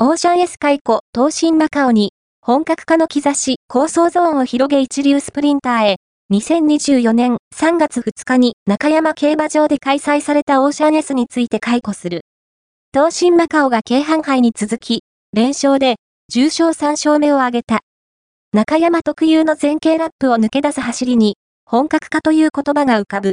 オーシャン S 解雇、東進マカオに、本格化の兆し、構想ゾーンを広げ一流スプリンターへ、2024年3月2日に中山競馬場で開催されたオーシャン S について解雇する。東進マカオが京阪杯に続き、連勝で、重賞3勝目を挙げた。中山特有の前傾ラップを抜け出す走りに、本格化という言葉が浮かぶ。